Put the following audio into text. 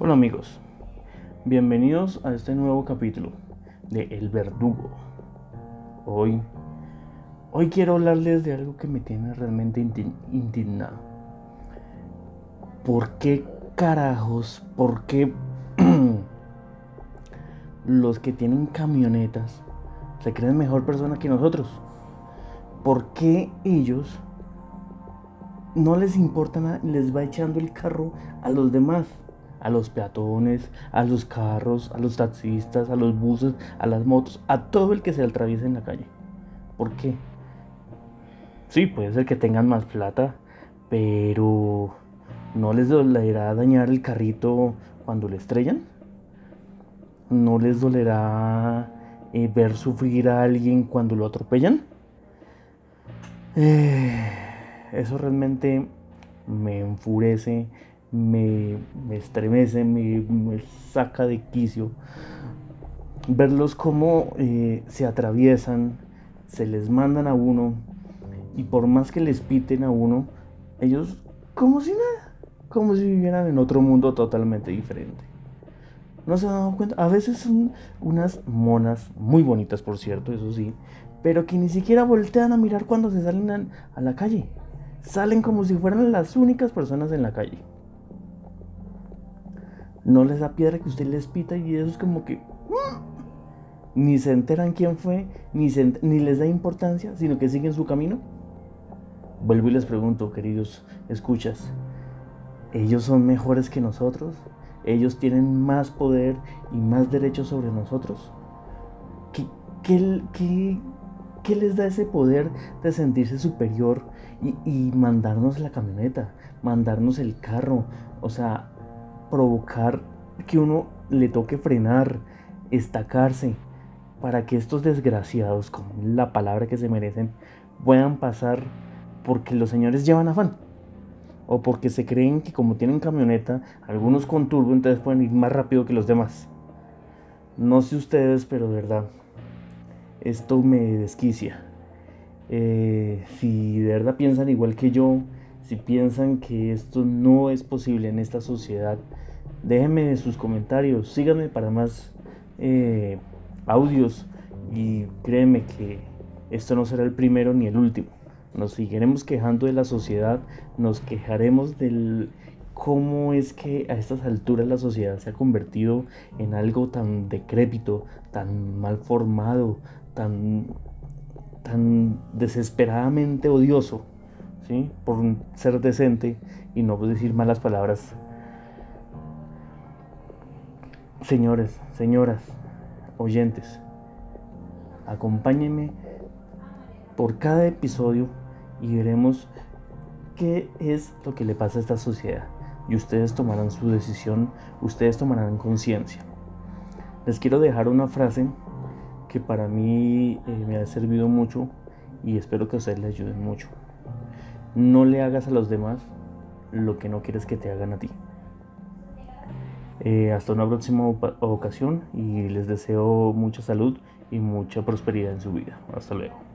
Hola amigos, bienvenidos a este nuevo capítulo de El Verdugo. Hoy, hoy quiero hablarles de algo que me tiene realmente indignado. ¿Por qué carajos, por qué los que tienen camionetas se creen mejor persona que nosotros? ¿Por qué ellos no les importa nada, les va echando el carro a los demás? A los peatones, a los carros, a los taxistas, a los buses, a las motos, a todo el que se atraviese en la calle. ¿Por qué? Sí, puede ser que tengan más plata, pero ¿no les dolerá dañar el carrito cuando le estrellan? ¿No les dolerá eh, ver sufrir a alguien cuando lo atropellan? Eh, eso realmente me enfurece me, estremece, me, saca de quicio. Verlos como eh, se atraviesan, se les mandan a uno y por más que les piten a uno, ellos como si nada, como si vivieran en otro mundo totalmente diferente. No se han dado cuenta, a veces son unas monas muy bonitas, por cierto, eso sí, pero que ni siquiera voltean a mirar cuando se salen a la calle. Salen como si fueran las únicas personas en la calle no les da piedra que usted les pita y eso es como que mm, ni se enteran quién fue, ni, ni les da importancia, sino que siguen su camino. Vuelvo y les pregunto, queridos escuchas, ¿ellos son mejores que nosotros? ¿Ellos tienen más poder y más derechos sobre nosotros? ¿Qué, qué, qué, les da ese poder de sentirse superior y, y mandarnos la camioneta, mandarnos el carro? O sea, provocar que uno le toque frenar, estacarse, para que estos desgraciados, con la palabra que se merecen, puedan pasar porque los señores llevan afán. O porque se creen que como tienen camioneta, algunos con turbo, entonces pueden ir más rápido que los demás. No sé ustedes, pero de verdad, esto me desquicia. Eh, si de verdad piensan igual que yo, si piensan que esto no es posible en esta sociedad, déjenme sus comentarios, síganme para más eh, audios y créeme que esto no será el primero ni el último. Nos seguiremos quejando de la sociedad, nos quejaremos del cómo es que a estas alturas la sociedad se ha convertido en algo tan decrépito, tan mal formado, tan, tan desesperadamente odioso por ser decente y no decir malas palabras. Señores, señoras, oyentes, acompáñenme por cada episodio y veremos qué es lo que le pasa a esta sociedad. Y ustedes tomarán su decisión, ustedes tomarán conciencia. Les quiero dejar una frase que para mí eh, me ha servido mucho y espero que ustedes les ayuden mucho. No le hagas a los demás lo que no quieres que te hagan a ti. Eh, hasta una próxima ocasión y les deseo mucha salud y mucha prosperidad en su vida. Hasta luego.